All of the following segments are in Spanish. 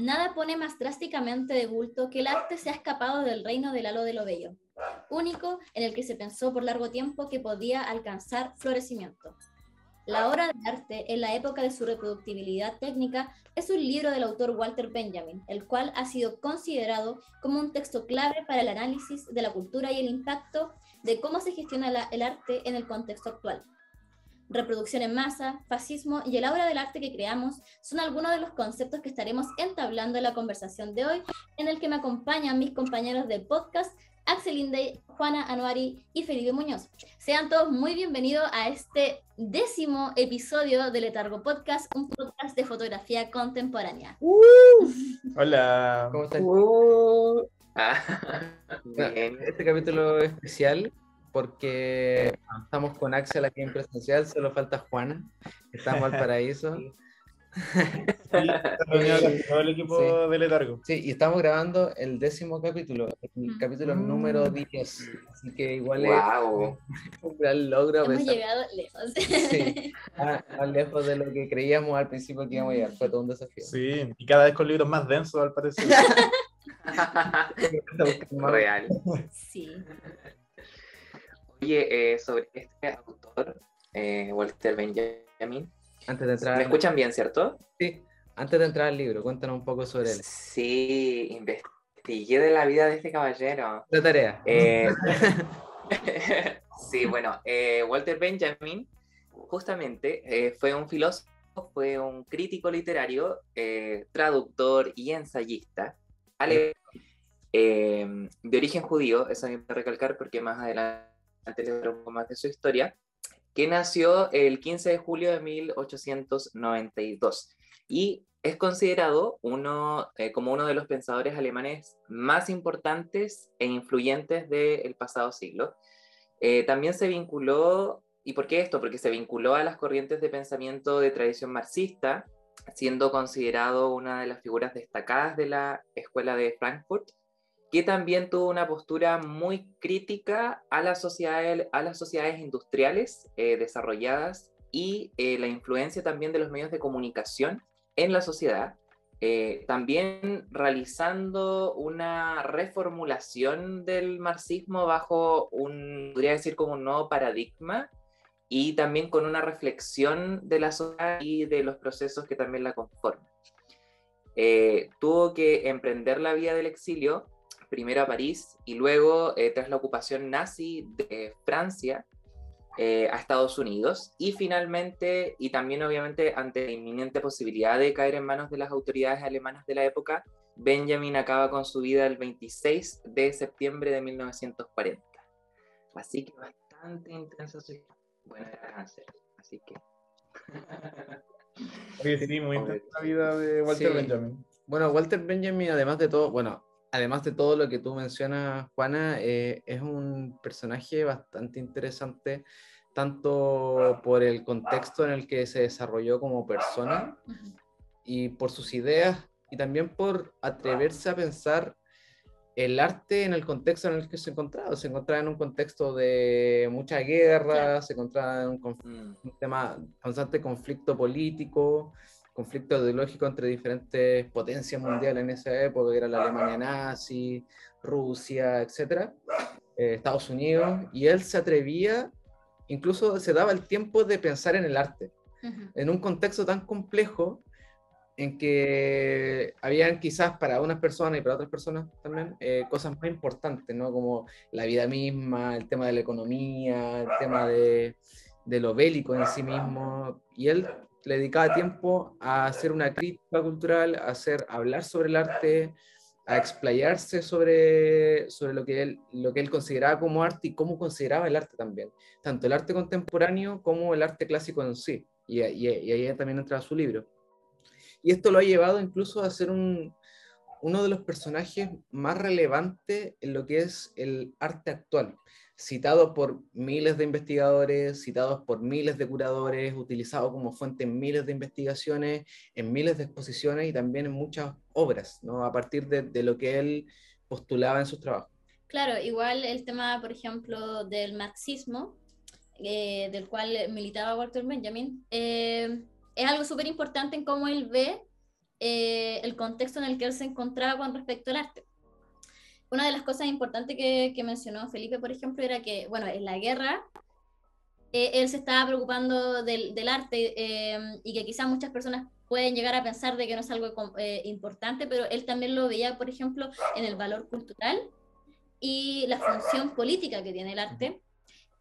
Nada pone más drásticamente de bulto que el arte se ha escapado del reino del halo de lo bello, único en el que se pensó por largo tiempo que podía alcanzar florecimiento. La obra de arte en la época de su reproductibilidad técnica es un libro del autor Walter Benjamin, el cual ha sido considerado como un texto clave para el análisis de la cultura y el impacto de cómo se gestiona el arte en el contexto actual. Reproducción en masa, fascismo y el obra del arte que creamos son algunos de los conceptos que estaremos entablando en la conversación de hoy, en el que me acompañan mis compañeros de podcast Axel Inde, Juana Anuari y Felipe Muñoz. Sean todos muy bienvenidos a este décimo episodio de Letargo Podcast, un podcast de fotografía contemporánea. Uh. hola. ¿Cómo estás? Uh. Ah. Este capítulo especial porque estamos con Axel aquí en presencial, solo falta Juana, estamos al paraíso. todo el equipo de Letargo. Sí, y estamos grabando el décimo capítulo, el capítulo mm. número 10. Así que igual es un gran logro. Hemos llegado lejos. Sí, más, lejos de lo que creíamos al principio que íbamos a llegar. Fue todo un desafío. Sí, y cada vez con libros más densos al parecer. Real. Sí. Oye, eh, sobre este autor, eh, Walter Benjamin, antes de entrar. ¿Me escuchan bien, cierto? Sí. Antes de entrar al libro, cuéntanos un poco sobre él. Sí, investigué de la vida de este caballero. La tarea. Eh, sí, bueno, Walter Benjamin justamente fue un filósofo, fue un crítico literario, traductor y ensayista, de origen judío, eso hay que recalcar porque más adelante les un poco más de su historia que nació el 15 de julio de 1892 y es considerado uno, eh, como uno de los pensadores alemanes más importantes e influyentes del pasado siglo. Eh, también se vinculó, ¿y por qué esto? Porque se vinculó a las corrientes de pensamiento de tradición marxista, siendo considerado una de las figuras destacadas de la Escuela de Frankfurt que también tuvo una postura muy crítica a, la sociedad, a las sociedades industriales eh, desarrolladas y eh, la influencia también de los medios de comunicación en la sociedad, eh, también realizando una reformulación del marxismo bajo un, podría decir, como un nuevo paradigma y también con una reflexión de la sociedad y de los procesos que también la conforman. tuvo que emprender la vía del exilio primero a París y luego, eh, tras la ocupación nazi de Francia, eh, a Estados Unidos. Y finalmente, y también obviamente ante la inminente posibilidad de caer en manos de las autoridades alemanas de la época, Benjamin acaba con su vida el 26 de septiembre de 1940. Así que bastante intensa su Bueno, era cáncer, así que... sí, muy intensa la vida de Walter Benjamin. Bueno, Walter Benjamin, además de todo, bueno, además de todo lo que tú mencionas, Juana, eh, es un personaje bastante interesante, tanto por el contexto en el que se desarrolló como persona y por sus ideas, y también por atreverse a pensar el arte en el contexto en el que se encontraba. Se encontraba en un contexto de mucha guerra, se encontraba en un, mm. un tema constante conflicto político, conflicto ideológico entre diferentes potencias mundiales en esa época, que era la Alemania nazi, Rusia, etc., eh, Estados Unidos, y él se atrevía, incluso se daba el tiempo de pensar en el arte, en un contexto tan complejo en que habían quizás para unas personas y para otras personas también eh, cosas más importantes, ¿no? Como la vida misma, el tema de la economía, el tema de, de lo bélico en sí mismo. Y él le dedicaba tiempo a hacer una crítica cultural, a hacer, hablar sobre el arte, a explayarse sobre, sobre lo, que él, lo que él consideraba como arte y cómo consideraba el arte también, tanto el arte contemporáneo como el arte clásico en sí. Y, y, y ahí también entra su libro. Y esto lo ha llevado incluso a ser un, uno de los personajes más relevantes en lo que es el arte actual citado por miles de investigadores, citados por miles de curadores, utilizado como fuente en miles de investigaciones, en miles de exposiciones y también en muchas obras, ¿no? a partir de, lo que él postulaba en sus trabajos. Claro, igual el tema, por ejemplo, del marxismo, eh, del cual militaba Walter Benjamin, eh, es algo súper importante en cómo él ve eh, el contexto en el que él se encontraba con respecto al arte. Una de las cosas importantes que, que mencionó Felipe, por ejemplo, era que, bueno, en la guerra eh, él se estaba preocupando del, del arte eh, y que quizás muchas personas pueden llegar a pensar de que no es algo eh, importante, pero él también lo veía, por ejemplo, en el valor cultural y la función política que tiene el arte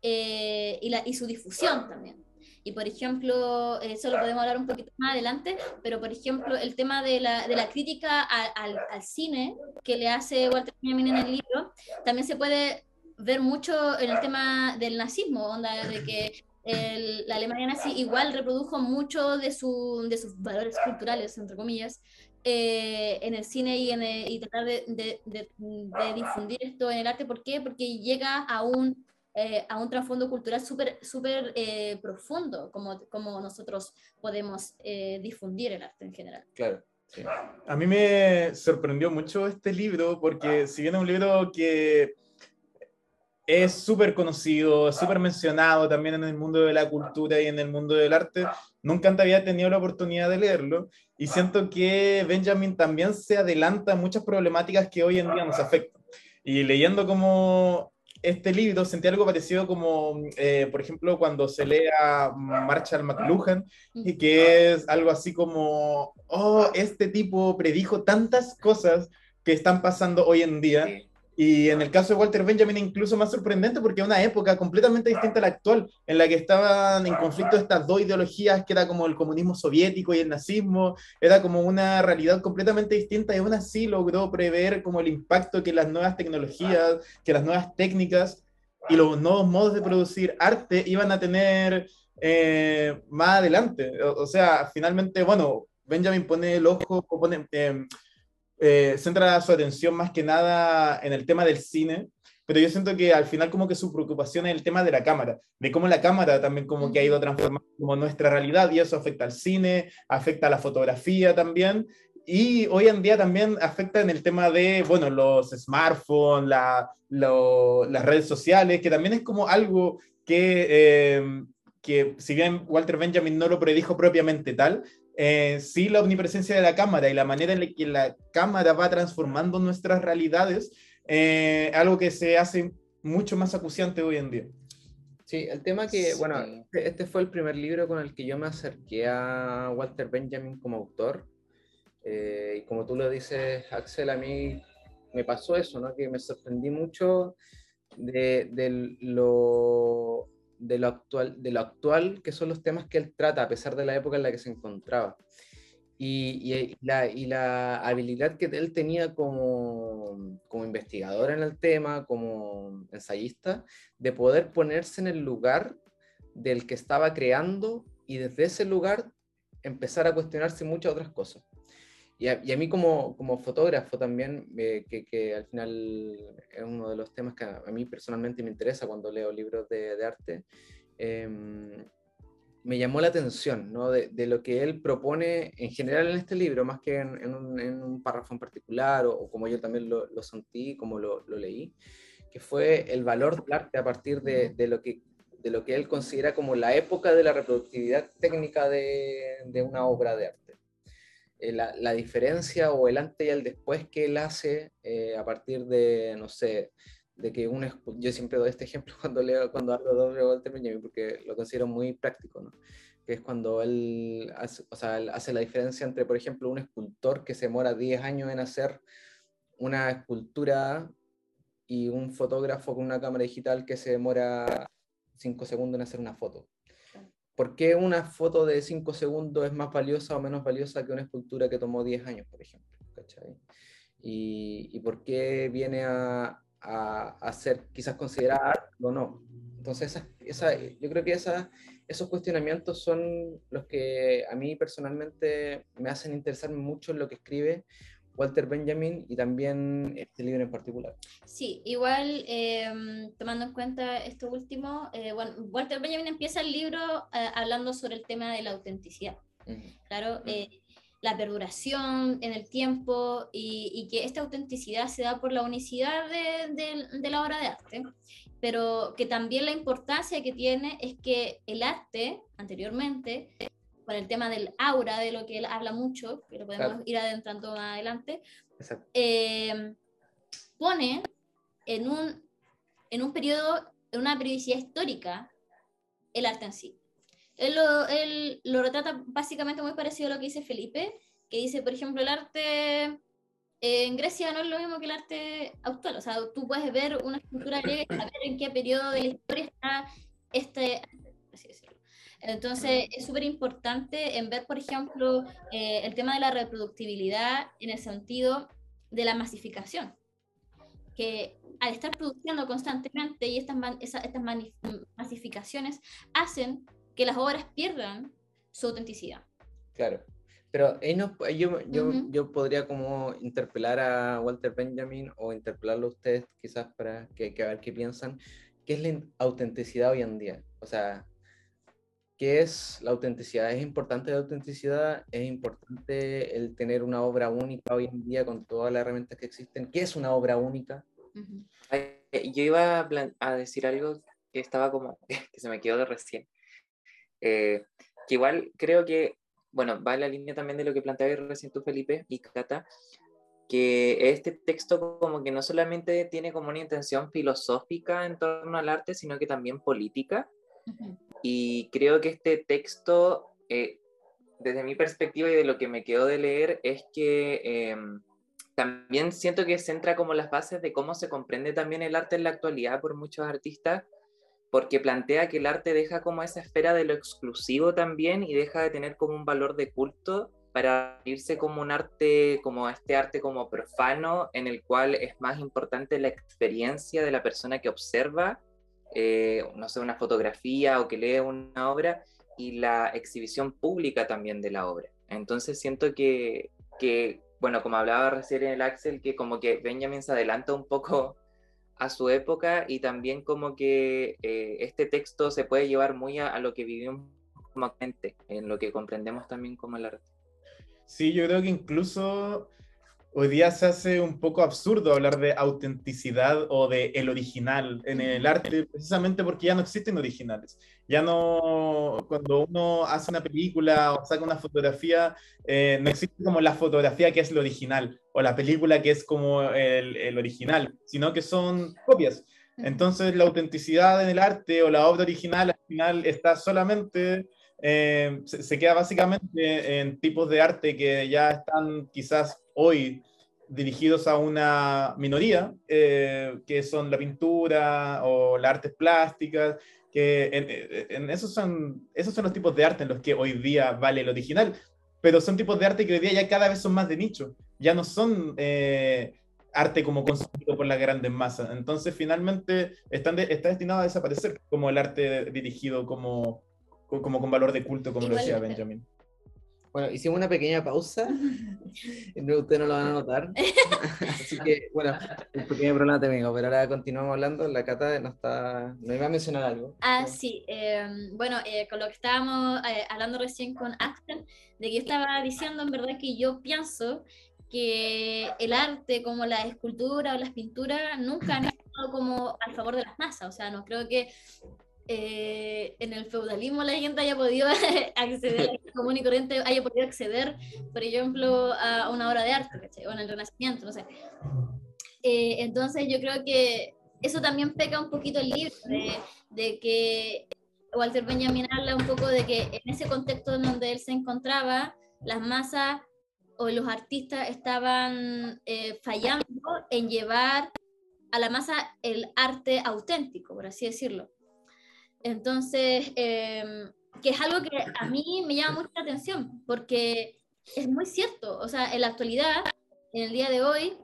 y, la, y su difusión también. Y por ejemplo, eso lo podemos hablar un poquito más adelante, pero por ejemplo, el tema de la, de la crítica al, al, cine que le hace Walter Benjamin en el libro, también se puede ver mucho en el tema del nazismo, onda de que el, la Alemania nazi igual reprodujo mucho de, su, de sus valores culturales, entre comillas, eh, en el cine y, en y tratar de, de, de, difundir esto en el arte. ¿Por qué? Porque llega a un, eh, a un trasfondo cultural súper super, eh, profundo, como, como nosotros podemos difundir el arte en general. Claro. A mí me sorprendió mucho este libro porque si bien es un libro que es súper conocido, súper mencionado también en el mundo de la cultura y en el mundo del arte. Nunca antes había tenido la oportunidad de leerlo y siento que Benjamin también se adelanta a muchas problemáticas que hoy en día nos afectan. Y leyendo como este libro sentí algo parecido como, eh, por ejemplo, cuando se lee a Marshall McLuhan, y que es algo así como, oh, este tipo predijo tantas cosas que están pasando hoy en día. Y en el caso de Walter Benjamin, incluso más sorprendente porque es una época completamente distinta a la actual, en la que estaban en conflicto estas dos ideologías, que era como el comunismo soviético y el nazismo, era como una realidad completamente distinta y aún así logró prever como el impacto que las nuevas tecnologías, que las nuevas técnicas y los nuevos modos de producir arte iban a tener eh, más adelante. O, sea, finalmente, bueno, Benjamin pone el ojo, pone... Eh, eh, centra su atención más que nada en el tema del cine, pero yo siento que al final como que su preocupación es el tema de la cámara, de cómo la cámara también como que ha ido transformando como nuestra realidad y eso afecta al cine, afecta a la fotografía también. Y hoy en día también afecta en el tema de, bueno, los smartphones, la, las redes sociales, que también es como algo que, eh, que si bien Walter Benjamin no lo predijo propiamente tal, eh, sí la omnipresencia de la cámara y la manera en la que la cámara va transformando nuestras realidades, eh, algo que se hace mucho más acuciante hoy en día. Sí, el tema que, bueno, este, este fue el primer libro con el que yo me acerqué a Walter Benjamin como autor. Eh, y como tú lo dices, Axel, a mí me pasó eso, ¿no? Que me sorprendí mucho de, de lo de lo, actual, de lo actual que son los temas que él trata, a pesar de la época en la que se encontraba. Y, y, la, y la, habilidad que él tenía como, como, investigador en el tema, como ensayista, de poder ponerse en el lugar del que estaba creando y desde ese lugar empezar a cuestionarse muchas otras cosas. Y a, mí como, como fotógrafo también, eh, que, que, al final es uno de los temas que a, mí personalmente me interesa cuando leo libros de, arte, eh, me llamó la atención ¿no? de, lo que él propone en general en este libro, más que en, un, párrafo en particular, o, como yo también lo, sentí, como lo, lo, leí, que fue el valor del arte a partir de, de, lo que de lo que él considera como la época de la reproductividad técnica de, de una obra de arte. Eh, la, la, diferencia o el antes y el después que él hace eh, a partir de, no sé, de que un, yo siempre doy este ejemplo cuando, leo, cuando hablo de Walter Benjamin porque lo considero muy práctico, ¿no? que es cuando él hace, o sea, él hace la diferencia entre, por ejemplo, un escultor que se demora 10 años en hacer una escultura y un fotógrafo con una cámara digital que se demora 5 segundos en hacer una foto. ¿Por qué una foto de 5 segundos es más valiosa o menos valiosa que una escultura que tomó 10 años, por ejemplo? Y, y, por qué viene a, a, ser quizás considerada arte o no? Entonces, yo creo que esos cuestionamientos son los que a mí personalmente me hacen interesarme mucho en lo que escribe Walter Benjamin y también este libro en particular. Sí, igual eh, tomando en cuenta esto último, eh, bueno, Walter Benjamin empieza el libro eh, hablando sobre el tema de la autenticidad. Uh -huh. Claro, uh -huh. la perduración en el tiempo y, y, que esta autenticidad se da por la unicidad de, de, de la obra de arte, pero que también la importancia que tiene es que el arte anteriormente con el tema del aura, de lo que él habla mucho, que lo podemos Claro. ir adentrando más adelante, eh, pone en un, en un periodo, en una periodicidad histórica, el arte en sí. Él lo, él lo retrata básicamente muy parecido a lo que dice Felipe, que dice, por ejemplo, el arte eh, en Grecia no es lo mismo que el arte actual. O sea, tú puedes ver una escultura griega y saber en qué periodo de la historia está este así decirlo. Entonces, es súper importante en ver, por ejemplo, eh, el tema de la reproductibilidad en el sentido de la masificación. Que al estar produciendo constantemente y estas, man- esa- estas masificaciones hacen que las obras pierdan su autenticidad. Claro. Pero ahí no- yo, yo, Ujú. yo podría como interpelar a Walter Benjamin o interpelarlo a ustedes quizás para que, que a ver qué piensan. ¿Qué es la autenticidad hoy en día? O sea, ¿qué es la autenticidad? ¿Es importante la autenticidad? ¿Es importante el tener una obra única hoy en día con todas las herramientas que existen? ¿Qué es una obra única? Ay, Yo iba a, decir algo que estaba como, que se me quedó de recién. Eh, que igual creo que, bueno, va en la línea también de lo que planteaba recién tú, Felipe y Cata, que este texto como que no solamente tiene como una intención filosófica en torno al arte, sino que también política. Y creo que este texto, eh, desde mi perspectiva y de lo que me quedó de leer, es que eh, también siento que centra como las bases de cómo se comprende también el arte en la actualidad por muchos artistas, porque plantea que el arte deja como esa esfera de lo exclusivo también y deja de tener como un valor de culto para irse como un arte, como este arte como profano, en el cual es más importante la experiencia de la persona que observa eh, no sé, una fotografía o que lee una obra y la exhibición pública también de la obra. Entonces siento que, que, bueno, como hablaba recién en el Axel, que como que Benjamin se adelanta un poco a su época y también como que eh, este texto se puede llevar muy a, a lo que vivimos como gente, en lo que comprendemos también como el arte. Sí, yo creo que incluso hoy día se hace un poco absurdo hablar de autenticidad o de el original en el arte, precisamente porque ya no existen originales. Ya no, cuando uno hace una película o saca una fotografía, eh, no existe como la fotografía que es lo original o la película que es como el, el original, sino que son copias. Entonces la autenticidad en el arte o la obra original al final está solamente eh, se, se, queda básicamente en tipos de arte que ya están quizás hoy dirigidos a una minoría, eh, que son la pintura o las artes plásticas, que en, en esos, son, esos son los tipos de arte en los que hoy día vale el original, pero son tipos de arte que hoy día ya cada vez son más de nicho, ya no son eh, arte como consumido por las grandes masas, entonces finalmente están de, está destinado a desaparecer como el arte dirigido como como con valor de culto, como lo decía Benjamin. Bueno, hicimos una pequeña pausa. Ustedes no lo van a notar. Así que, bueno, un pequeño problema técnico, pero ahora continuamos hablando. La Cata no está. ¿No iba a mencionar algo? Ah, sí. Eh, bueno, eh, con lo que estábamos eh, hablando recién con Axel, de que yo estaba diciendo en verdad que yo pienso que el arte, como la escultura o las pinturas, nunca han estado como al favor de las masas. O sea, no creo que eh, en el feudalismo la gente haya podido acceder, común y corriente haya podido acceder, por ejemplo, a una obra de arte, ¿cachai? o en el Renacimiento, no sé. Eh, entonces yo creo que eso también peca un poquito el libro, de, de, que Walter Benjamin habla un poco de que en ese contexto en donde él se encontraba, las masas o los artistas estaban eh, fallando en llevar a la masa el arte auténtico, por así decirlo. Entonces, eh, que es algo que a mí me llama mucho la atención, porque es muy cierto, o sea, en la actualidad, en el día de hoy,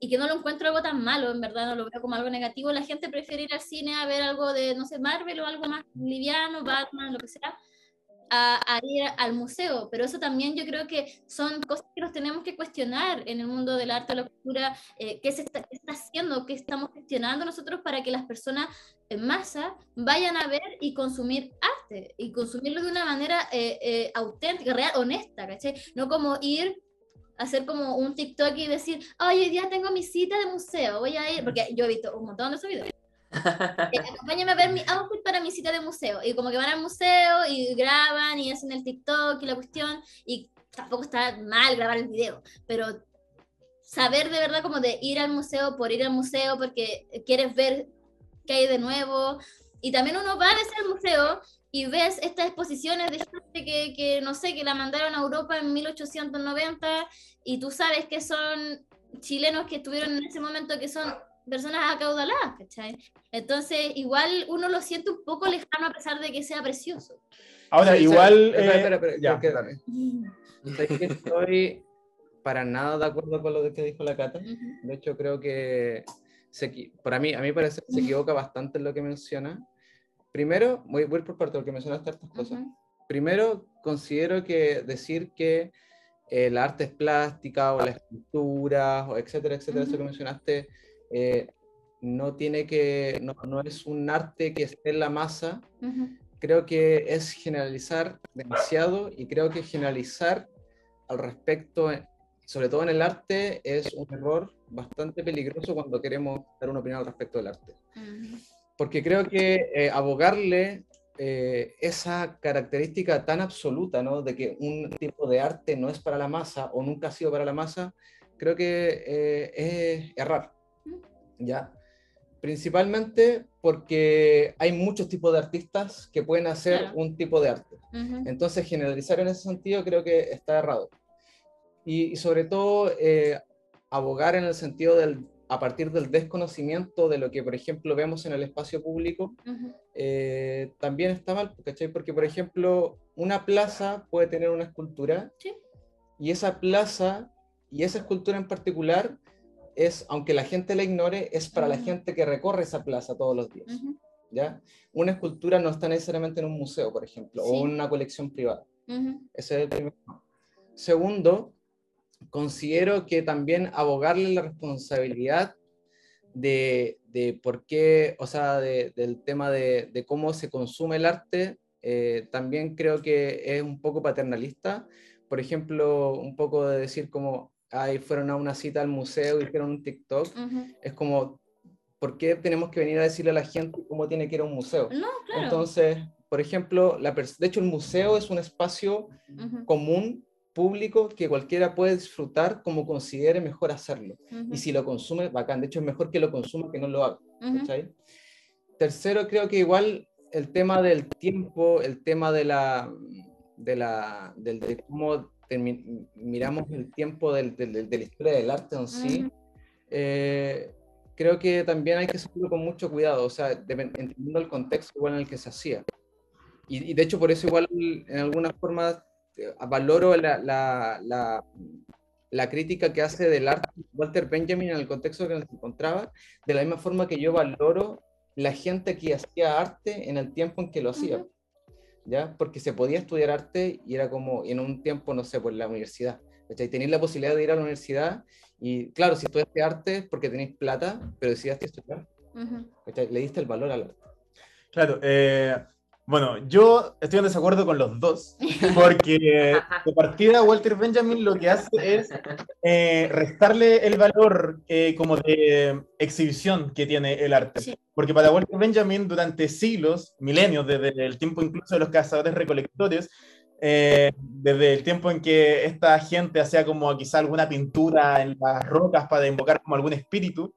y que no lo encuentro algo tan malo, en verdad no lo veo como algo negativo, la gente prefiere ir al cine a ver algo de, no sé, Marvel o algo más liviano, Batman, lo que sea, a, a, ir al museo, pero eso también yo creo que son cosas que nos tenemos que cuestionar en el mundo del arte, la cultura, eh, ¿qué, se está, qué está haciendo, qué estamos gestionando nosotros para que las personas en masa vayan a ver y consumir arte, y consumirlo de una manera eh, eh, auténtica, real, honesta, ¿cachai? No como ir hacer como un TikTok y decir, oh, hoy día tengo mi cita de museo, voy a ir, porque yo he visto un montón de esos videos. Eh, acompáñame a ver mi outfit para mi cita de museo. Y como que van al museo y graban y hacen el TikTok y la cuestión. Y tampoco está mal grabar el video, pero saber de verdad como de ir al museo por ir al museo porque quieres ver qué hay de nuevo. Y también uno va a veces al museo y ves estas exposiciones de gente que, que, no sé, que la mandaron a Europa en 1890 y tú sabes que son chilenos que estuvieron en ese momento que son personas acaudaladas, ¿cachai? Entonces, igual uno lo siente un poco lejano a pesar de que sea precioso. Ahora, igual... Espera, eh, espera, espera, ya, que- dale. ¿sabes que estoy para nada de acuerdo con lo que dijo la Cata. De hecho, creo que se, para mí, a mí parece que se equivoca bastante en lo que menciona. Primero, voy, voy por parte porque mencionaste estas cosas. Ujú. Primero, considero que decir que eh, la arte es plástica o la escultura, o etcétera, etcétera, eso que mencionaste, eh, no tiene que, no, no es un arte que esté en la masa. Creo que es generalizar demasiado y creo que generalizar al respecto, sobre todo en el arte, es un error bastante peligroso cuando queremos dar una opinión al respecto del arte porque creo que eh, abogarle eh, esa característica tan absoluta, ¿no? De que un tipo de arte no es para la masa o nunca ha sido para la masa, creo que eh, es errar, ¿ya? Principalmente porque hay muchos tipos de artistas que pueden hacer Claro. un tipo de arte. Ujú. Entonces, generalizar en ese sentido creo que está errado. Y, y sobre todo, eh, abogar en el sentido del, a partir del desconocimiento de lo que, por ejemplo, vemos en el espacio público, Ujú. eh, también está mal, ¿cachai? Porque, por ejemplo, una plaza puede tener una escultura Sí. y esa plaza y esa escultura en particular es, aunque la gente la ignore, es para la Ujú. gente que recorre esa plaza todos los días. ¿ya? Una escultura no está necesariamente en un museo, por ejemplo, Sí. o en una colección privada. Ese es el primero. Segundo, considero que también abogarle la responsabilidad de, de por qué, o sea, de- del tema de, de cómo se consume el arte, eh, también creo que es un poco paternalista. Por ejemplo, un poco de decir como, ay, fueron a una cita al museo, hicieron un TikTok. Ujú. Es como, ¿por qué tenemos que venir a decirle a la gente cómo tiene que ir a un museo? No, claro. Entonces, por ejemplo, la de hecho el museo es un espacio Ujú. común, público, que cualquiera puede disfrutar como considere mejor hacerlo. Ujú. Y si lo consume, bacán. De hecho, es mejor que lo consuma que no lo haga. Ujú. ¿cachai? Tercero, creo que igual el tema del tiempo, el tema de la, de la, del, de cómo miramos el tiempo del- del- del- de la historia del arte en sí, eh, creo que también hay que hacerlo con mucho cuidado, o sea, entendiendo el contexto igual en el que se hacía. Y, y de hecho por eso igual en algunas formas eh, valoro la, la, la, la crítica que hace del arte Walter Benjamin en el contexto que se encontraba, de la misma forma que yo valoro la gente que hacía arte en el tiempo en que lo hacía. Ujú. ¿Ya? Porque se podía estudiar arte y era como en un tiempo, no sé, por la universidad. ¿cachai? Tenéis la posibilidad de ir a la universidad y, claro, si estudiaste arte es porque tenéis plata, pero decidiste estudiar. Ujú. ¿cachai? Le diste el valor al arte. Claro, eh, bueno, yo estoy en desacuerdo con los dos, porque de partida Walter Benjamin lo que hace es eh, restarle el valor eh, como de exhibición que tiene el arte. Sí. Porque para Walter Benjamin durante siglos, milenios, desde el tiempo incluso de los cazadores recolectores, eh, desde el tiempo en que esta gente hacía como quizá alguna pintura en las rocas para invocar como algún espíritu,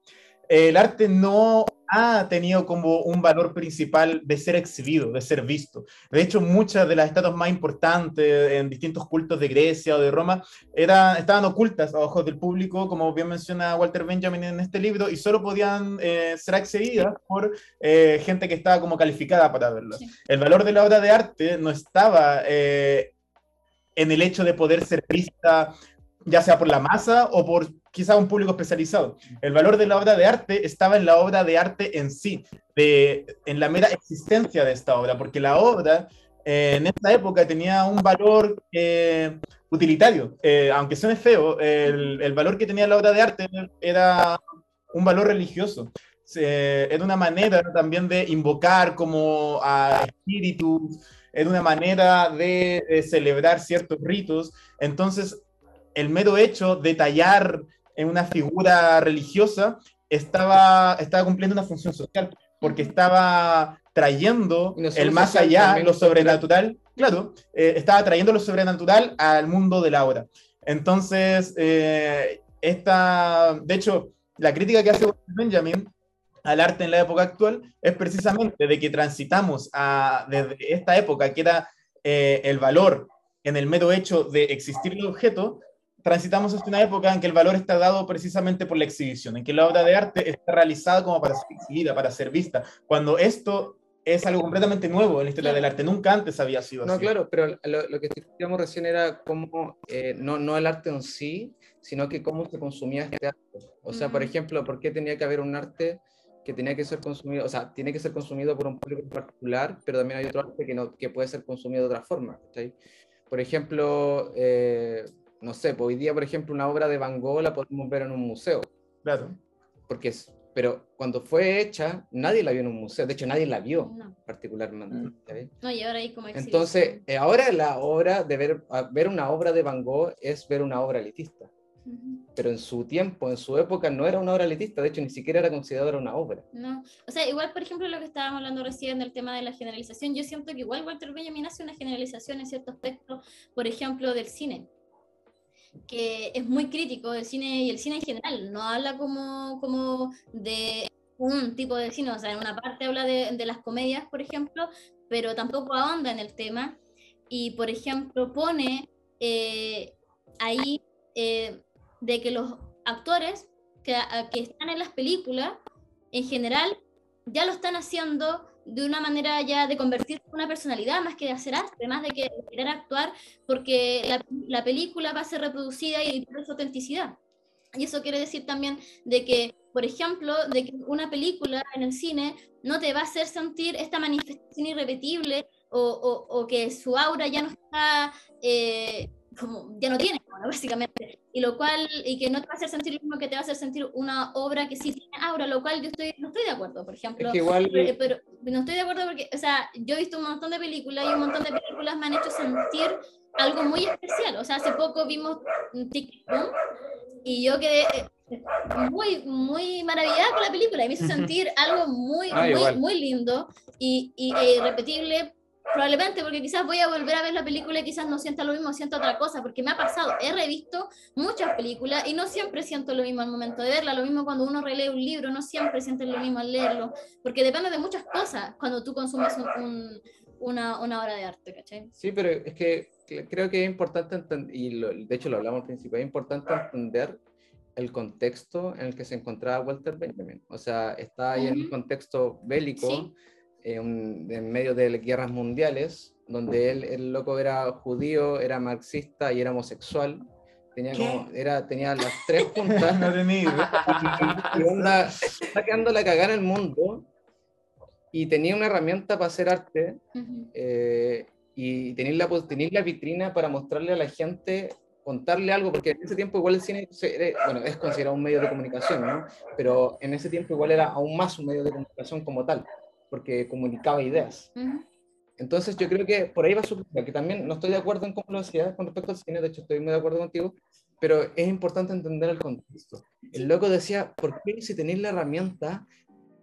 el arte no ha tenido como un valor principal de ser exhibido, de ser visto. De hecho, muchas de las estatuas más importantes en distintos cultos de Grecia o de Roma eran, estaban ocultas a ojos del público, como bien menciona Walter Benjamin en este libro, y solo podían eh, ser accedidas por eh, gente que estaba como calificada para verlas. Sí. El valor de la obra de arte no estaba eh, en el hecho de poder ser vista ya sea por la masa o por quizá un público especializado. El valor de la obra de arte estaba en la obra de arte en sí, de, en la mera existencia de esta obra, porque la obra eh, en esta época tenía un valor eh, utilitario, Eh, aunque suene feo, el, el valor que tenía la obra de arte era un valor religioso. Era una manera también de invocar como a espíritus, era una manera de, de celebrar ciertos ritos. Entonces, el mero hecho de tallar en una figura religiosa estaba, estaba cumpliendo una función social. porque estaba trayendo no el más allá, también lo sobrenatural, claro, eh, estaba trayendo lo sobrenatural al mundo de la hora. Entonces, eh, esta, de hecho, la crítica que hace Benjamin al arte en la época actual es precisamente de que transitamos a, desde esta época, que era eh, el valor en el mero hecho de existir el objeto, transitamos hacia una época en que el valor está dado precisamente por la exhibición, en que la obra de arte está realizada como para ser exhibida, para ser vista, cuando esto es algo completamente nuevo en la historia del arte, nunca antes había sido No, así. claro, pero lo, lo que discutíamos recién era cómo, eh, no, no el arte en sí, sino que cómo se consumía este arte. O sea, por ejemplo, ¿por qué tenía que haber un arte que tenía que ser consumido, o sea, tiene que ser consumido por un público en particular, pero también hay otro arte que, no, que puede ser consumido de otra forma? Por ejemplo, eh, no sé, pues hoy día, por ejemplo, una obra de Van Gogh la podemos ver en un museo, Claro. porque es, pero cuando fue hecha, nadie la vio en un museo, de hecho nadie la vio No, particularmente. Mm. no, y ahora hay como Entonces, exhibición. eh, ahora la obra de ver, a- ver una obra de Van Gogh es ver una obra elitista, Ujú. pero en su tiempo, en su época, no era una obra elitista, de hecho ni siquiera era considerada una obra. No, o sea, igual, por ejemplo, lo que estábamos hablando recién del tema de la generalización, yo siento que igual Walter Benjamin hace una generalización en cierto aspecto, por ejemplo, del cine, que es muy crítico del cine y el cine en general, no habla como, como de un tipo de cine, o sea, en una parte habla de, de las comedias, por ejemplo, pero tampoco ahonda en el tema, y, por ejemplo, pone eh, ahí eh, de que los actores que, que están en las películas, en general, ya lo están haciendo de una manera ya de convertirse en una personalidad más que de hacer arte, más de que de querer actuar, porque la, la película va a ser reproducida y pierde su autenticidad. Y eso quiere decir también de que, por ejemplo, de que una película en el cine no te va a hacer sentir esta manifestación irrepetible o, o- o que su aura ya no está, eh, como, ya no tiene, aura, básicamente. Y lo cual, y que no te va a hacer sentir lo mismo que te va a hacer sentir una obra que sí tiene aura, lo cual yo estoy, no estoy de acuerdo, por ejemplo. Es que igual, Pero, pero no estoy de acuerdo porque, o sea, yo he visto un montón de películas y un montón de películas me han hecho sentir algo muy especial. O sea, hace poco vimos Tic Boom y yo quedé eh, muy, muy maravillada con la película y me hizo sentir algo muy, Ah, muy, muy lindo y, y e irrepetible. Probablemente porque quizás voy a volver a ver la película y quizás no sienta lo mismo, sienta otra cosa, porque me ha pasado. He revisto muchas películas y no siempre siento lo mismo al momento de verla. Lo mismo cuando uno relee un libro, no siempre sientes lo mismo al leerlo, porque depende de muchas cosas cuando tú consumes un- un- una, una obra de arte, ¿cachai? sí, pero es que creo que es importante entender, y lo- de hecho lo hablamos al principio, es importante entender el contexto en el que se encontraba Walter Benjamin. O sea, está ahí en un contexto bélico, Sí. Eh, un- en medio de las guerras mundiales, donde él, el loco era judío, era marxista y era homosexual. Tenía, como, era, tenía las tres puntas. No tenía idea. y onda, está quedando la cagada en el mundo y tenía una herramienta para hacer arte eh, y tener la, tener la vitrina para mostrarle a la gente, contarle algo, porque en ese tiempo igual el cine era- bueno, es considerado un medio de comunicación, ¿no? Pero en ese tiempo igual era aún más un medio de comunicación como tal, porque comunicaba ideas. Ujú. Entonces yo creo que por ahí va su que también no estoy de acuerdo en cómo lo hacía con respecto al cine, de hecho estoy muy de acuerdo contigo, pero es importante entender el contexto. El loco decía, ¿por qué si tenéis la herramienta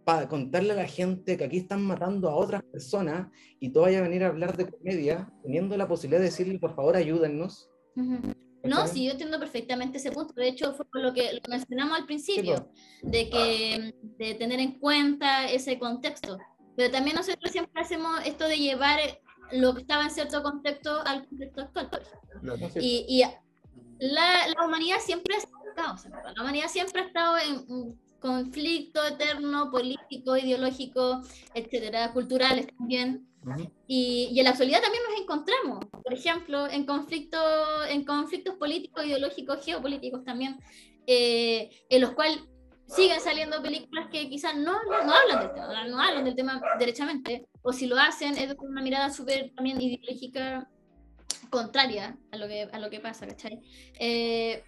para contarle a la gente que aquí están matando a otras personas y tú vayas a venir a hablar de comedia, teniendo la posibilidad de decirle, por favor, ayúdennos? Ujú. No, ¿Cachai? sí, yo entiendo perfectamente ese punto. De hecho, fue lo que lo mencionamos al principio, po. de que de tener en cuenta ese contexto. Pero también nosotros siempre hacemos esto de llevar lo que estaba en cierto contexto al contexto actual. por ejemplo. Y, y la, la humanidad siempre ha estado caos. La humanidad siempre ha estado en un conflicto eterno, político, ideológico, etcétera, culturales también. Y, y en la actualidad también nos encontramos, por ejemplo, en, conflicto, en conflictos políticos, ideológicos, geopolíticos también, eh, en los cuales siguen saliendo películas que quizás no, no, no hablan del tema, no hablan del tema derechamente, o si lo hacen es con una mirada súper también ideológica contraria a lo que, a lo que pasa, ¿cachai? Eh,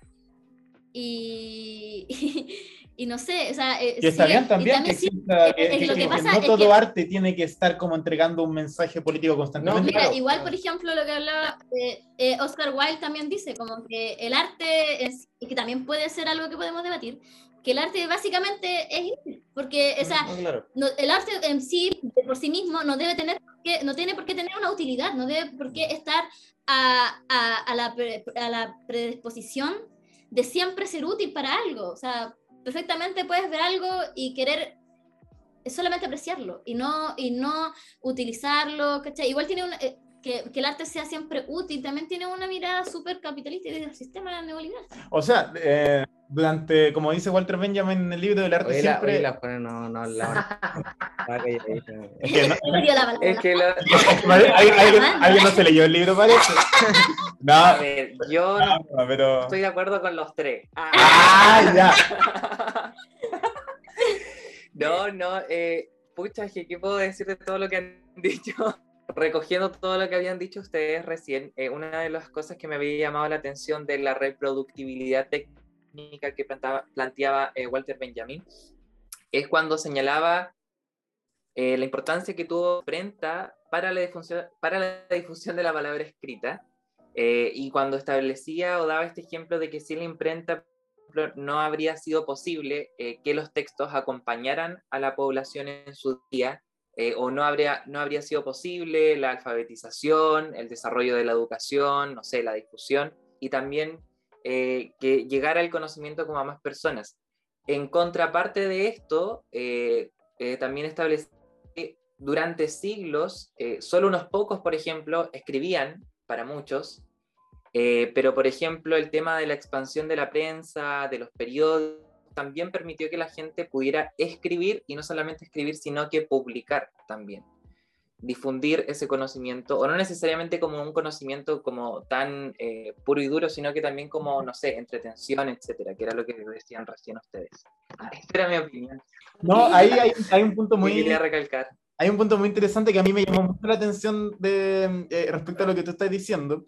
y, y, no sé, o sea... eh, Y está sigue- bien y también, que, sí- exista- que- es que- lo que que pasa no todo que- arte tiene que estar como entregando un mensaje político constantemente. Mira, claro, igual, por ejemplo, lo que hablaba eh, eh, Oscar Wilde también dice, como que el arte, es, y que también puede ser algo que podemos debatir, que el arte básicamente es porque o sea, No, claro. no- el arte en sí, por sí mismo, no debe tener qué- no tiene por qué tener una utilidad, no debe por qué estar a, a- a la, pre- a la predisposición de siempre ser útil para algo. O sea, perfectamente puedes ver algo y querer solamente apreciarlo y no, y no utilizarlo, ¿cachai? Igual tiene una, eh, que, que el arte sea siempre útil, también tiene una mirada súper capitalista y del sistema neoliberal. O sea, eh, durante, como dice Walter Benjamin en el libro del arte, Oye, la, siempre... oye, la Juana no, no calladita. Es que no-. Es que ¿Alguien, alguien- alguien no se leyó el libro, parece? a No, ver, yo no no, pero... estoy de acuerdo con los tres. Ah. ¡Ah, ya! No, no, eh, pucha, ¿qué puedo decir de todo lo que han dicho? Recogiendo todo lo que habían dicho ustedes recién, eh, una de las cosas que me había llamado la atención de la reproductibilidad técnica que planteaba eh, Walter Benjamin es cuando señalaba eh, la importancia que tuvo la difusión, para la difusión de la palabra escrita y cuando establecía o daba este ejemplo de que si la imprenta no habría sido posible que los textos acompañaran a la población en su día, eh, o no habría, no habría sido posible la alfabetización, el desarrollo de la educación, no sé, la difusión, y también eh, que llegara el conocimiento como a más personas. En contraparte de esto, eh, eh, también establece que durante siglos, solo unos pocos, por ejemplo, escribían para muchos, pero, por ejemplo, el tema de la expansión de la prensa, de los periódicos, también permitió que la gente pudiera escribir y no solamente escribir, sino que publicar también. Difundir ese conocimiento, o no necesariamente como un conocimiento como tan eh, puro y duro, sino que también como, no sé, entretención, etcétera, que era lo que decían recién ustedes. Ah, Esta era mi opinión. No, ahí hay, hay un punto muy... quería recalcar. hay un punto muy interesante que a mí me llamó mucho la atención de, eh, respecto a lo que tú estás diciendo,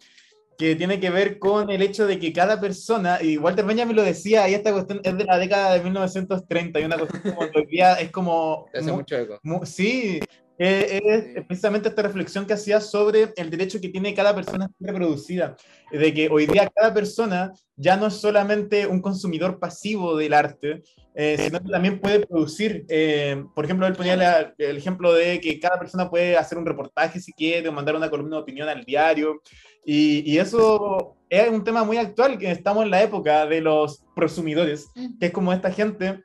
que tiene que ver con el hecho de que cada persona, y Walter Benjamin lo decía, y esta cuestión es de la década de 1930, y una cuestión como hoy día es como... Hace mu- mucho eco. sí, eh, es precisamente esta reflexión que hacía sobre el derecho que tiene cada persona a ser reproducida, de que hoy día cada persona ya no es solamente un consumidor pasivo del arte, eh, sino que también puede producir. eh, por ejemplo, él ponía la- el ejemplo de que cada persona puede hacer un reportaje si quiere, o mandar una columna de opinión al diario, y, y eso es un tema muy actual, que estamos en la época de los prosumidores, que es como esta gente,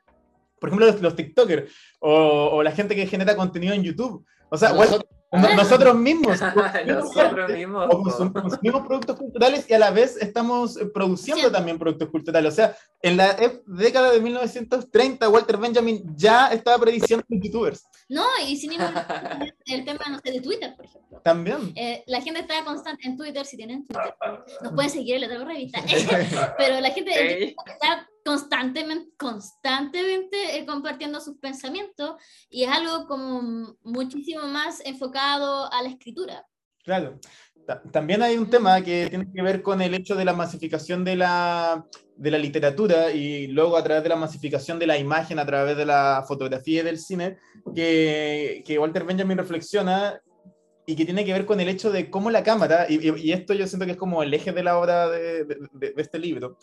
por ejemplo, los, los TikTokers, o, o la gente que genera contenido en YouTube. O sea, Nosotros- no- nosotros mismos. Nosotros mismos. Consumimos productos culturales y a la vez estamos eh, produciendo Siempre. también productos culturales. O sea, en la ep- década de 1930, Walter Benjamin ya estaba prediciendo los youtubers. No, y sin ningún el tema, no sé, de Twitter, por ejemplo. También. Eh, la gente está constante en Twitter, si tienen Twitter, nos pueden seguir, le traigo revista. Pero la gente en Ey. está constantemente, constantemente eh, compartiendo sus pensamientos y es algo como muchísimo más enfocado a la escritura. Claro. Ta- También hay un tema que tiene que ver con el hecho de la masificación de la, de la literatura y luego a través de la masificación de la imagen, a través de la fotografía y del cine, que, que Walter Benjamin reflexiona y que tiene que ver con el hecho de cómo la cámara, y, y- esto yo siento que es como el eje de la obra de, de- de- este libro,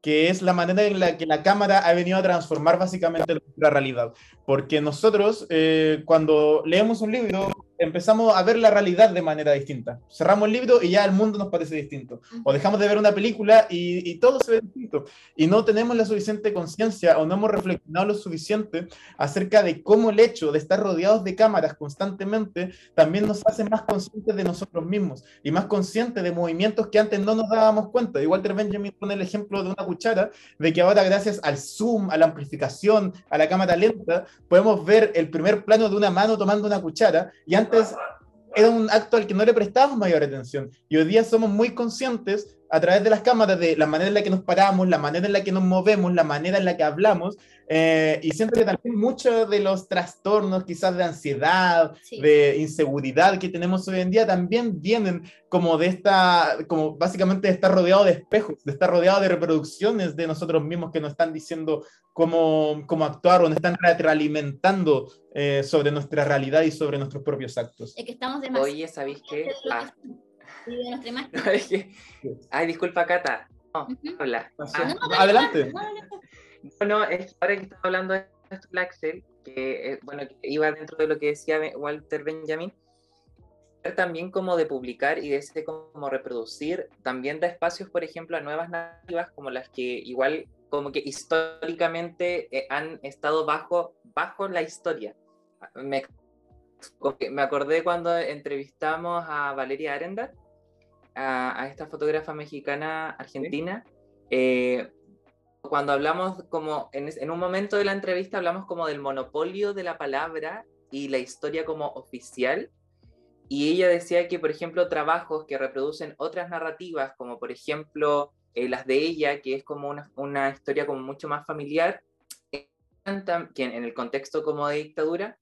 que es la manera en la que la cámara ha venido a transformar básicamente nuestra realidad. Porque nosotros, eh, cuando leemos un libro, empezamos a ver la realidad de manera distinta. Cerramos el libro y ya el mundo nos parece distinto. O dejamos de ver una película y, y todo se ve distinto. Y no tenemos la suficiente conciencia o no hemos reflexionado lo suficiente acerca de cómo el hecho de estar rodeados de cámaras constantemente también nos hace más conscientes de nosotros mismos y más conscientes de movimientos que antes no nos dábamos cuenta. Y Walter Benjamin pone el ejemplo de una cuchara, de que ahora gracias al zoom, a la amplificación, a la cámara lenta, podemos ver el primer plano de una mano tomando una cuchara y antes era un acto al que no le prestábamos mayor atención. Y hoy día somos muy conscientes a través de las cámaras de la manera en la que nos paramos, la manera en la que nos movemos, la manera en la que hablamos. eh, y siento que también muchos de los trastornos quizás de ansiedad, Sí. de inseguridad que tenemos hoy en día también vienen como de esta, como básicamente de estar rodeado de espejos, de estar rodeado de reproducciones de nosotros mismos que nos están diciendo cómo, cómo actuar o nos están retroalimentando eh, sobre nuestra realidad y sobre nuestros propios actos. Es que estamos demasiado Oye, ¿sabéis qué? Ah, que no, es que- Ay, disculpa, Cata. No, habla. Ah, es. No, no, Adelante. es ahora que estaba hablando de esto, Axel, que, eh, bueno, que iba dentro de lo que decía Walter Benjamin, también como de publicar y de ese como reproducir, también da espacios, por ejemplo, a nuevas narrativas como las que igual como que históricamente eh, han estado bajo, bajo la historia. Me, me acordé cuando entrevistamos a Valeria Arenda, a, esta fotógrafa mexicana argentina, eh, cuando hablamos como, en, en, un momento de la entrevista hablamos como del monopolio de la palabra y la historia como oficial, y ella decía que, por ejemplo, trabajos que reproducen otras narrativas, como por ejemplo eh, las de ella, que es como una, una historia como mucho más familiar, que en el contexto como de dictadura,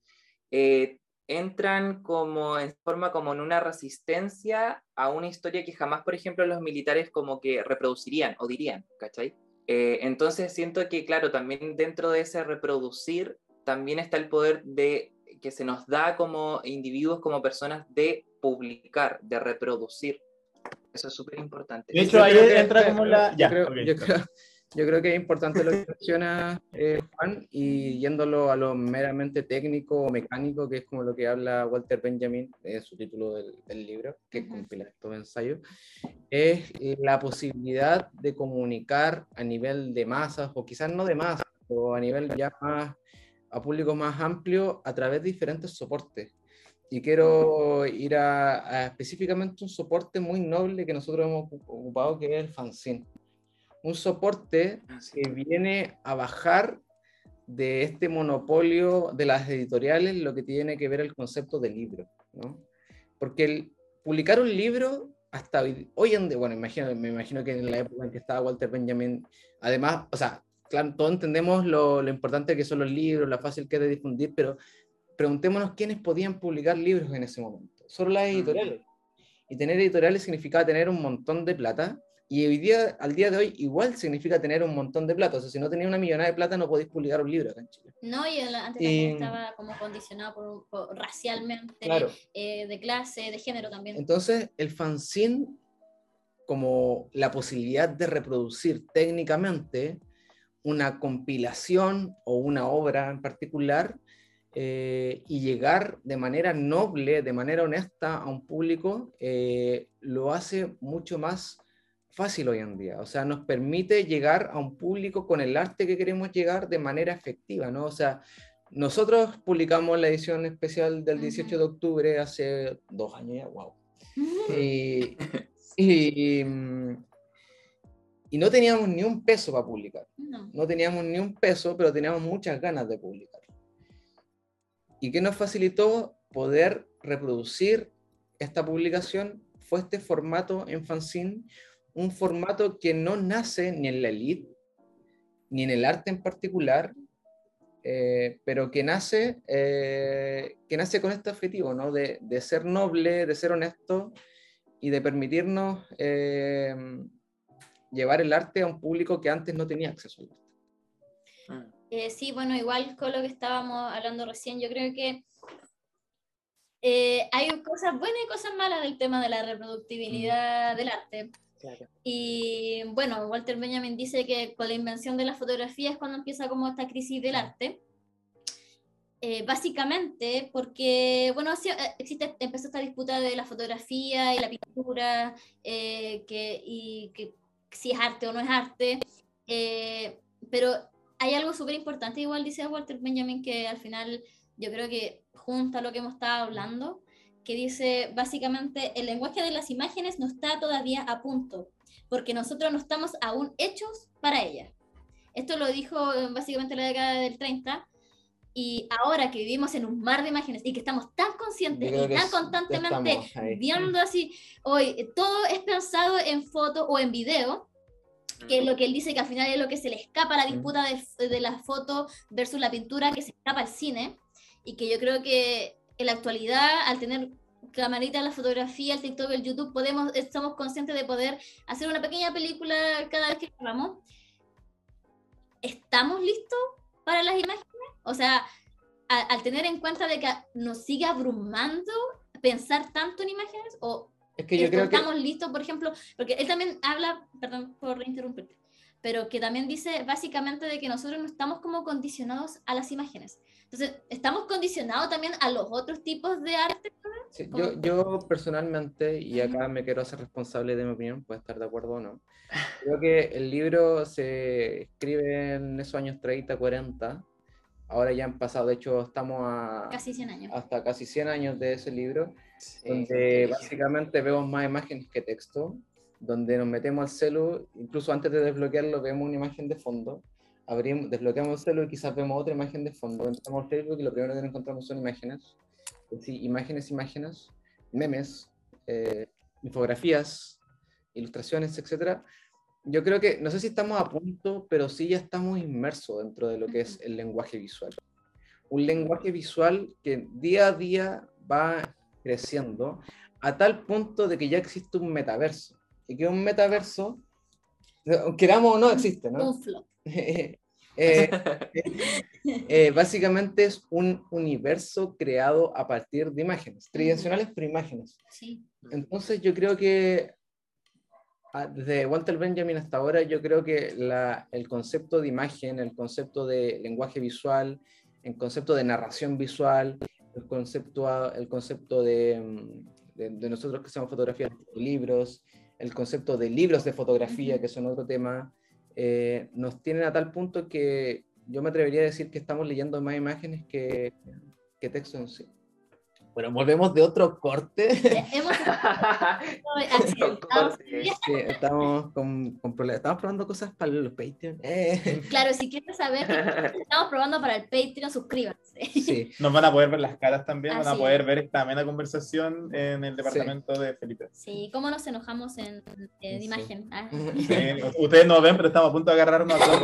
eh, entran como en forma como en una resistencia a una historia que jamás, por ejemplo, los militares como que reproducirían o dirían, ¿cachai? Eh, entonces siento que, claro, también dentro de ese reproducir, también está el poder de que se nos da como individuos, como personas, de publicar, de reproducir. Eso es súper importante. De hecho, ahí entra como la... Yo, creo, yo, creo, que es importante lo que menciona eh, Juan, y yéndolo a lo meramente técnico o mecánico, que es como lo que habla Walter Benjamin en su título del, del libro, que compila estos ensayos, es la posibilidad de comunicar a nivel de masas, o quizás no de masas, o a nivel ya más a público más amplio a través de diferentes soportes. Y quiero ir a, específicamente un soporte muy noble que nosotros hemos ocupado, que es el fanzine. Un soporte ah, que viene a bajar de este monopolio de las editoriales lo que tiene que ver el concepto de libro, ¿no? Porque el, publicar un libro hasta hoy, en día, bueno, imagino, me imagino que en la época en que estaba Walter Benjamin, además, o sea, claro, todos entendemos lo, importante que son los libros, la fácil que es de difundir, pero preguntémonos quiénes podían publicar libros en ese momento. Solo las editoriales. Y tener editoriales significaba tener un montón de plata. Y hoy día, al día de hoy, igual significa tener un montón de plata. O sea, si no tenía una millonada de plata, no podéis publicar un libro acá en Chile. No, y antes estaba como condicionado por, racialmente, eh, de clase, de género también. Entonces, el fanzine, como la posibilidad de reproducir técnicamente una compilación o una obra en particular eh, y llegar de manera noble, de manera honesta a un público, eh, lo hace mucho más fácil hoy en día. O sea, nos permite llegar a un público con el arte que queremos llegar de manera efectiva, ¿no? O sea, nosotros publicamos la edición especial del 18 de octubre hace dos años ya, wow. y, y, mm, y no teníamos ni un peso para publicar. No. teníamos ni un peso, pero teníamos muchas ganas de publicar. ¿Y qué nos facilitó poder reproducir esta publicación? Fue este formato en fanzine, un formato que no nace ni en la elite, ni en el arte en particular, eh, pero que nace, eh, que nace con este objetivo, ¿no? de, de, ser noble, de ser honesto y de permitirnos eh, llevar el arte a un público que antes no tenía acceso al arte. Mm. Eh, sí, bueno, igual con lo que estábamos hablando recién, yo creo que eh, hay cosas buenas y cosas malas del tema de la reproductibilidad mm. del arte. Y bueno, Walter Benjamin dice que con la invención de la fotografía es cuando empieza como esta crisis del arte. Eh, básicamente porque, bueno, existe, empezó esta disputa de la fotografía y la pintura, que, y que si es arte o no es arte, eh, pero hay algo súper importante, igual dice Walter Benjamin, que al final yo creo que junta lo que hemos estado hablando, que dice básicamente el lenguaje de las imágenes no está todavía a punto, porque nosotros no estamos aún hechos para ella. Esto lo dijo eh, básicamente en la década del 30, y ahora que vivimos en un mar de imágenes y que estamos tan conscientes y tan constantemente viendo así, hoy todo es pensado en foto o en video, que es lo que él dice que al final es lo que se le escapa a la disputa de, de la foto versus la pintura que se escapa al cine, y que yo creo que en la actualidad, al tener camarita la fotografía, el TikTok, el YouTube, podemos, estamos conscientes de poder hacer una pequeña película cada vez que grabamos. ¿Estamos listos para las imágenes? O sea, al tener en cuenta de que nos sigue abrumando pensar tanto en imágenes o es que yo creo estamos listos, por ejemplo, porque él también habla, perdón por interrumpirte, pero que también dice básicamente de que nosotros no estamos como condicionados a las imágenes. Entonces, ¿estamos condicionados también a los otros tipos de arte? Sí, yo, yo personalmente, y acá me quiero hacer responsable de mi opinión, puede estar de acuerdo o no, creo que el libro se escribe en esos años 30, 40, ahora ya han pasado, de hecho estamos a... Casi 100 años. Hasta casi 100 años de ese libro, Sí, donde básicamente vemos más imágenes que texto, donde nos metemos al celu, incluso antes de desbloquearlo vemos una imagen de fondo, abrimos, desbloqueamos el celu y quizás vemos otra imagen de fondo, entramos al Facebook y lo primero que encontramos son imágenes, sí, imágenes, imágenes, memes, eh, infografías, ilustraciones, etc. Yo creo que, no sé si estamos a punto, pero sí ya estamos inmersos dentro de lo que es el lenguaje visual. Un lenguaje visual que día a día va creciendo a tal punto de que ya existe un metaverso. Y que un metaverso, queramos o no, existe, ¿no? Un flop. Eh, eh, eh, básicamente es un universo creado a partir de imágenes, tridimensionales pero imágenes. Sí. Entonces yo creo que ah, desde Walter Benjamin hasta ahora yo creo que la- el concepto de imagen, el concepto de lenguaje visual, el concepto de narración visual, el concepto, el concepto de, mm, de- de nosotros que hacemos fotografías libros, el concepto de libros de fotografía, que son otro tema, eh, nos tienen a tal punto que yo me atrevería a decir que estamos leyendo más imágenes que, que texto en sí. Bueno, volvemos de otro corte. Hemos. Sí, estamos con, con problemas. Estamos probando cosas para los Patreon. Eh, Claro, si quieren saber qué estamos probando para el Patreon, suscríbanse. sí, Nos van a poder ver las caras también, van a poder es. ver esta amena conversación en el departamento de Felipe. Sí, cómo nos enojamos en, en Sí. imagen. Ah. Sí, ustedes no ven, pero estamos a punto de agarrarnos a todos.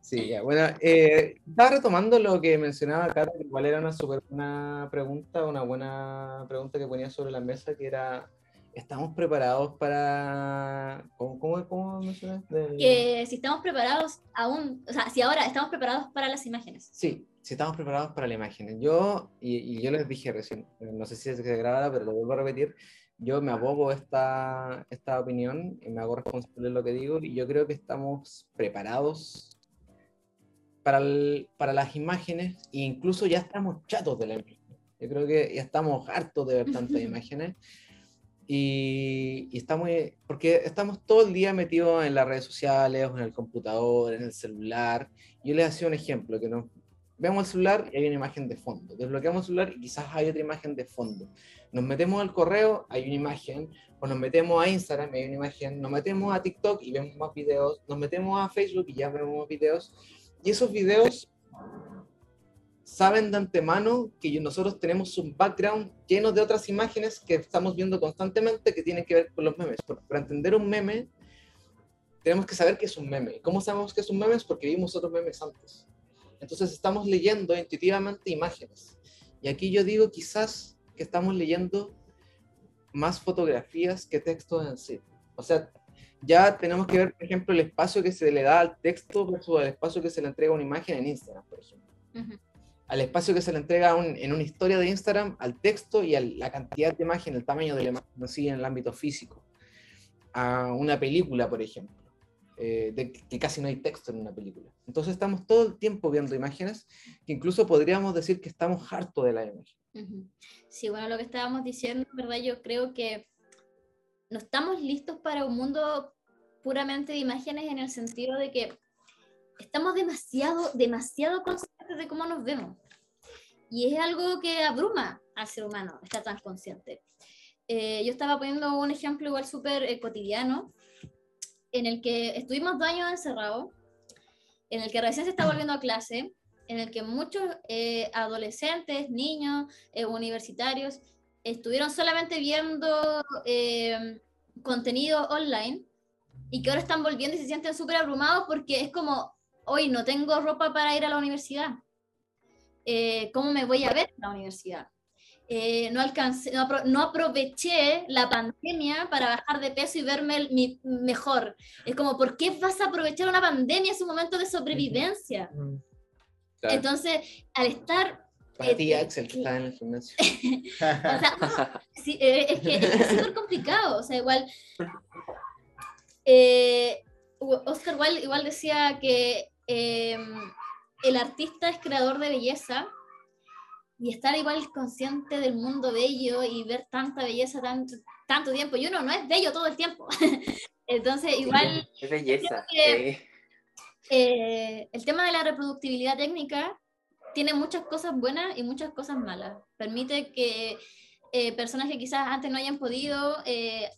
Sí, ya. Bueno, eh, estaba retomando lo que mencionaba Caro, que igual era una súper buena pregunta, una buena pregunta que ponía sobre la mesa, que era, ¿estamos preparados para... ¿Cómo, cómo, cómo mencionaste? Del- Que si estamos preparados aún, o sea, si ahora estamos preparados para las imágenes. Sí, si estamos preparados para la imagen. Yo, y, y yo les dije recién, no sé si se grabara, pero lo vuelvo a repetir, yo me abogo esta, esta opinión y me hago responsable de lo que digo y yo creo que estamos preparados para, el- para las imágenes e incluso ya estamos chatos de la imagen. Yo creo que ya estamos hartos de ver tantas imágenes y, y estamos, porque estamos todo el día metidos en las redes sociales, en el computador, en el celular. Yo les hacía un ejemplo, que nos vemos el celular y hay una imagen de fondo. Desbloqueamos el celular y quizás hay otra imagen de fondo. Nos metemos al correo, hay una imagen. O nos metemos a Instagram y hay una imagen. Nos metemos a TikTok y vemos más videos. Nos metemos a Facebook y ya vemos más videos. Y esos videos saben de antemano que nosotros tenemos un background lleno de otras imágenes que estamos viendo constantemente que tienen que ver con los memes. Para entender un meme, tenemos que saber que es un meme. ¿Cómo sabemos que es un meme? Es porque vimos otros memes antes. Entonces estamos leyendo intuitivamente imágenes. Y aquí yo digo quizás que estamos leyendo más fotografías que textos en sí. O sea, ya tenemos que ver, por ejemplo, el espacio que se le da al texto versus el espacio que se le entrega a una imagen en Instagram, por ejemplo. Ujú. Al espacio que se le entrega a un- en una historia de Instagram, al texto y a la cantidad de imagen, el tamaño de la imagen así en el ámbito físico. A una película, por ejemplo, eh, de que casi no hay texto en una película. Entonces estamos todo el tiempo viendo imágenes que incluso podríamos decir que estamos hartos de la imagen. Ujú. Sí, bueno, lo que estábamos diciendo, ¿verdad? Yo creo que no estamos listos para un mundo puramente de imágenes en el sentido de que estamos demasiado, demasiado conscientes de cómo nos vemos. Y es algo que abruma al ser humano, estar tan consciente. Eh, yo estaba poniendo un ejemplo igual súper eh, cotidiano, en el que estuvimos dos años encerrados, en el que recién se está volviendo a clase, en el que muchos eh, adolescentes, niños, eh, universitarios, estuvieron solamente viendo eh, contenido online y que ahora están volviendo y se sienten súper abrumados porque es como, hoy no tengo ropa para ir a la universidad. Eh, ¿Cómo me voy a ver en la universidad? Eh, no, alcancé, no, apro- no aproveché la pandemia para bajar de peso y verme el- mi- mejor. Es como, ¿por qué vas a aprovechar una pandemia? Es un momento de sobrevivencia. Entonces, al estar Para Eh, ti, eh, Axel, que está en el gimnasio. o sea, sí, eh, es que es súper complicado, o sea, igual, eh, Oscar Wilde igual decía que eh, el artista es creador de belleza y estar igual consciente del mundo bello y ver tanta belleza tanto, tanto tiempo. Y uno no es bello todo el tiempo. Entonces, igual... Es belleza. que- eh, eh, el tema de la reproductibilidad técnica tiene muchas cosas buenas y muchas cosas malas. Permite que eh, personas que quizás antes no hayan podido eh,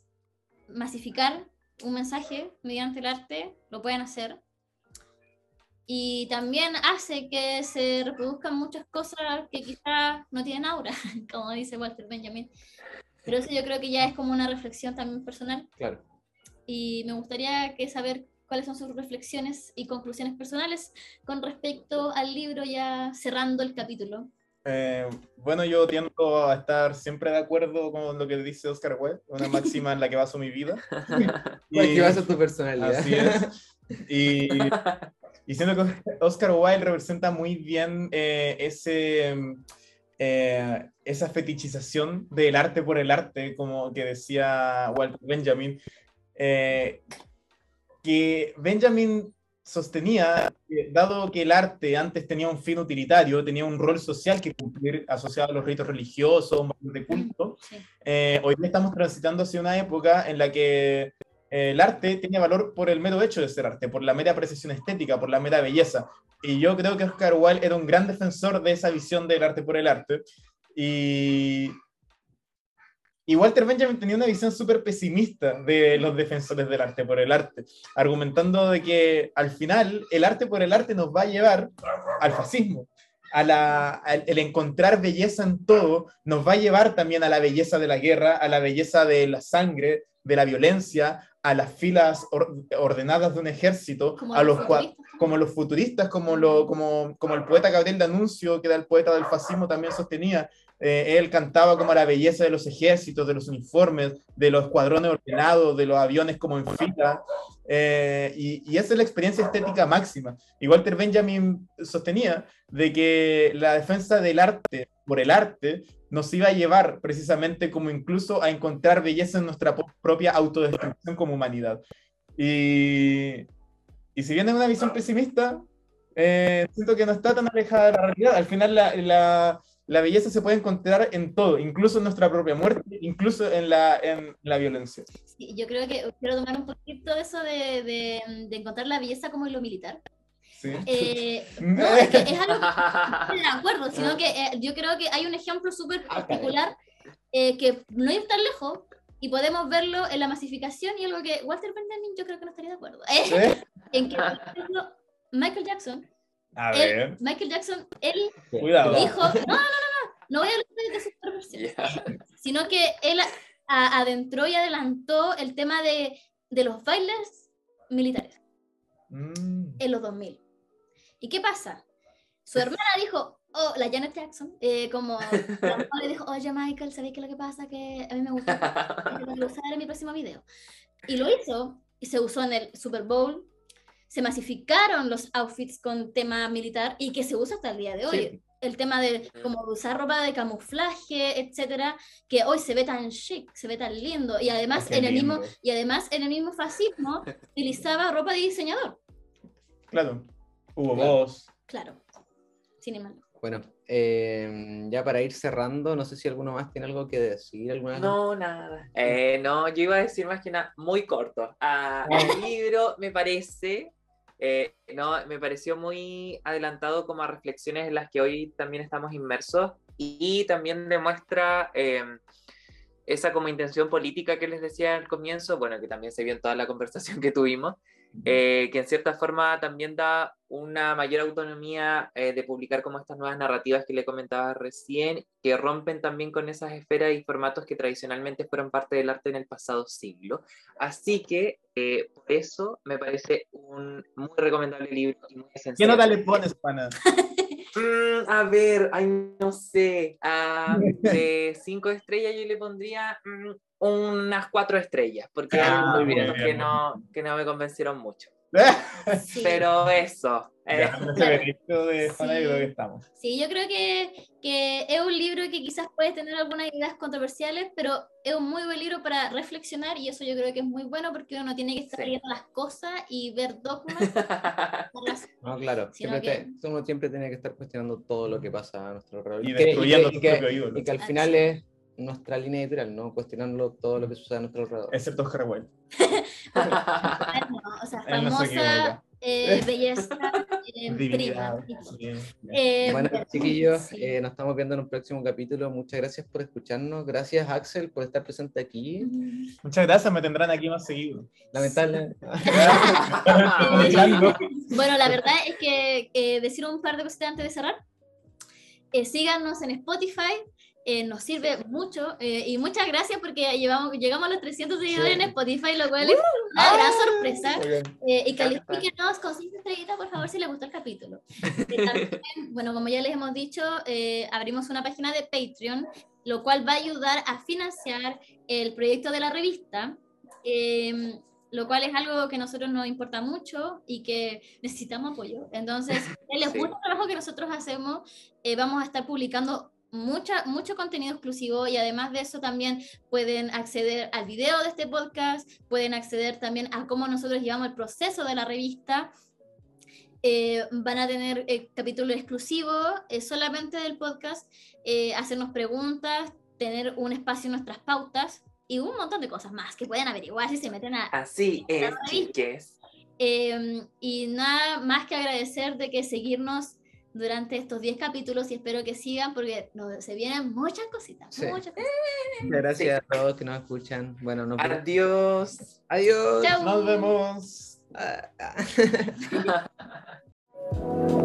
masificar un mensaje mediante el arte lo puedan hacer. Y también hace que se reproduzcan muchas cosas que quizás no tienen aura, como dice Walter Benjamin. Pero eso yo creo que ya es como una reflexión también personal Claro. y me gustaría que saber cuáles son sus reflexiones y conclusiones personales con respecto al libro ya cerrando el capítulo. Eh, bueno, yo tiendo a estar siempre de acuerdo con lo que dice Oscar Wilde, una máxima en la que baso mi vida. Porque vas a tu personalidad. Así es. Y, y siento que Oscar Wilde representa muy bien eh, ese, eh, esa fetichización del arte por el arte, como que decía Walter Benjamin, eh, que Benjamin sostenía que dado que el arte antes tenía un fin utilitario, tenía un rol social que cumplir asociado a los ritos religiosos, un valor de culto, Sí. eh, hoy día estamos transitando hacia una época en la que eh, el arte tiene valor por el mero hecho de ser arte, por la mera apreciación estética, por la mera belleza. Y yo creo que Oscar Wilde era un gran defensor de esa visión del arte por el arte. Y, y Walter Benjamin tenía una visión súper pesimista de los defensores del arte por el arte, argumentando de que al final el arte por el arte nos va a llevar al fascismo. A la, al- el encontrar belleza en todo nos va a llevar también a la belleza de la guerra, a la belleza de la sangre, de la violencia, a las filas or- ordenadas de un ejército, Como a los como los futuristas, como, lo, como, como el poeta Gabriel D'Annunzio, que era el poeta del fascismo, también sostenía. Eh, él cantaba como la belleza de los ejércitos, de los uniformes, de los escuadrones ordenados, de los aviones como en fila. Eh, y, y esa es la experiencia estética máxima. Y Walter Benjamin sostenía de que la defensa del arte por el arte nos iba a llevar precisamente como incluso a encontrar belleza en nuestra propia autodestrucción como humanidad. Y, y si bien es una visión pesimista, eh, siento que no está tan alejada de la realidad. Al final la, la- la belleza se puede encontrar en todo, incluso en nuestra propia muerte, incluso en la, en la violencia. Sí, yo creo que quiero tomar un poquito eso de, de, de encontrar la belleza como en lo militar. ¿sí? Eh, no, es que es algo que no de acuerdo, sino que eh, yo creo que hay un ejemplo súper particular eh, que no ir tan lejos y podemos verlo en la masificación y algo que Walter Benjamin yo creo que no estaría de acuerdo. Eh, en que, Michael Jackson, A él, ver, Michael Jackson, él cuidado. dijo, no, no, no, no, no voy a hablar de, sus perversiones, Ya. sino que él a- adentró y adelantó el tema de, de los bailes militares Mm. en los 2000. ¿Y qué pasa? Su hermana dijo, oh, la Janet Jackson, eh, como le dijo, oye Michael, ¿sabes qué es lo que pasa? Que a mí me gusta, lo voy a usar en mi próximo video. Y lo hizo, y se usó en el Super Bowl, se masificaron los outfits con tema militar y que se usa hasta el día de hoy. Sí. El tema de como usar ropa de camuflaje, etcétera, que hoy se ve tan chic, se ve tan lindo. Y además, Qué en el mismo, y además en el mismo fascismo utilizaba ropa de diseñador. Claro. Hubo Claro. voz. Claro. Sin embargo. Bueno, eh, ya para ir cerrando, no sé si alguno más tiene algo que decir. ¿Alguna... No, nada. Eh, no, yo iba a decir más que nada muy corto. Ah, el libro me parece, eh, no, me pareció muy adelantado como a reflexiones en las que hoy también estamos inmersos y, también demuestra eh, esa como intención política que les decía al comienzo, bueno, que también se vio en toda la conversación que tuvimos, eh, que en cierta forma también da una mayor autonomía eh, de publicar como estas nuevas narrativas que le comentaba recién, que rompen también con esas esferas y formatos que tradicionalmente fueron parte del arte en el pasado siglo. Así que eh, por eso me parece un muy recomendable libro y muy ¿Qué nota le pones, pana? Mm, a ver, ay, no sé. ah, de cinco estrellas yo le pondría mm, unas cuatro estrellas, porque hay Ah, algunos muy bien. que no, que no me convencieron mucho. Sí. Pero eso. eh, de que estamos. Sí, yo creo que, que es un libro que quizás puede tener algunas ideas controversiales, pero es un muy buen libro para reflexionar y eso yo creo que es muy bueno porque uno no tiene que estar Sí. leyendo las cosas y ver dogmas. las- No, claro. Siempre que- te- uno siempre tiene que estar cuestionando todo lo que pasa a nuestro alrededor. Y que- destruyendo que- y que- propio ídolo. y que al Ah, final sí. es nuestra línea editorial, ¿no? Cuestionando todo lo que sucede a nuestro alrededor. Excepto Harwell. Ah, no, o sea, famosa eh, belleza, eh, prima. sí. Eh, Bueno, chiquillos, sí. eh, nos estamos viendo en un próximo capítulo. Muchas gracias por escucharnos. Gracias, Axel, por estar presente aquí. Muchas gracias, me tendrán aquí más seguido. Lamentable. Bueno, la verdad es que eh, decir un par de cositas antes de cerrar. Eh, síganos en Spotify, eh, nos sirve mucho eh, y muchas gracias porque llevamos, llegamos a los 300 seguidores en Spotify, lo cual es una gran sorpresa. Eh, y califíquenos con 5 estrellitas, por favor, si les gustó el capítulo. También, bueno, como ya les hemos dicho, eh, abrimos una página de Patreon, lo cual va a ayudar a financiar el proyecto de la revista, eh, lo cual es algo que a nosotros nos importa mucho y que necesitamos apoyo. Entonces, si les Sí. gusta el trabajo que nosotros hacemos, eh, vamos a estar publicando mucha, mucho contenido exclusivo y además de eso también pueden acceder al video de este podcast, pueden acceder también a cómo nosotros llevamos el proceso de la revista. Eh, van a tener eh, capítulos exclusivos eh, solamente del podcast, eh, hacernos preguntas, tener un espacio en nuestras pautas y un montón de cosas más que pueden averiguar si se meten a, Así es, chiques. eh, y nada más que agradecer de que seguirnos durante estos 10 capítulos y espero que sigan porque se vienen muchas cositas. Muchas. Gracias a todos que nos escuchan. Bueno, nos. Adiós. Adiós. Nos vemos. Ah, ah.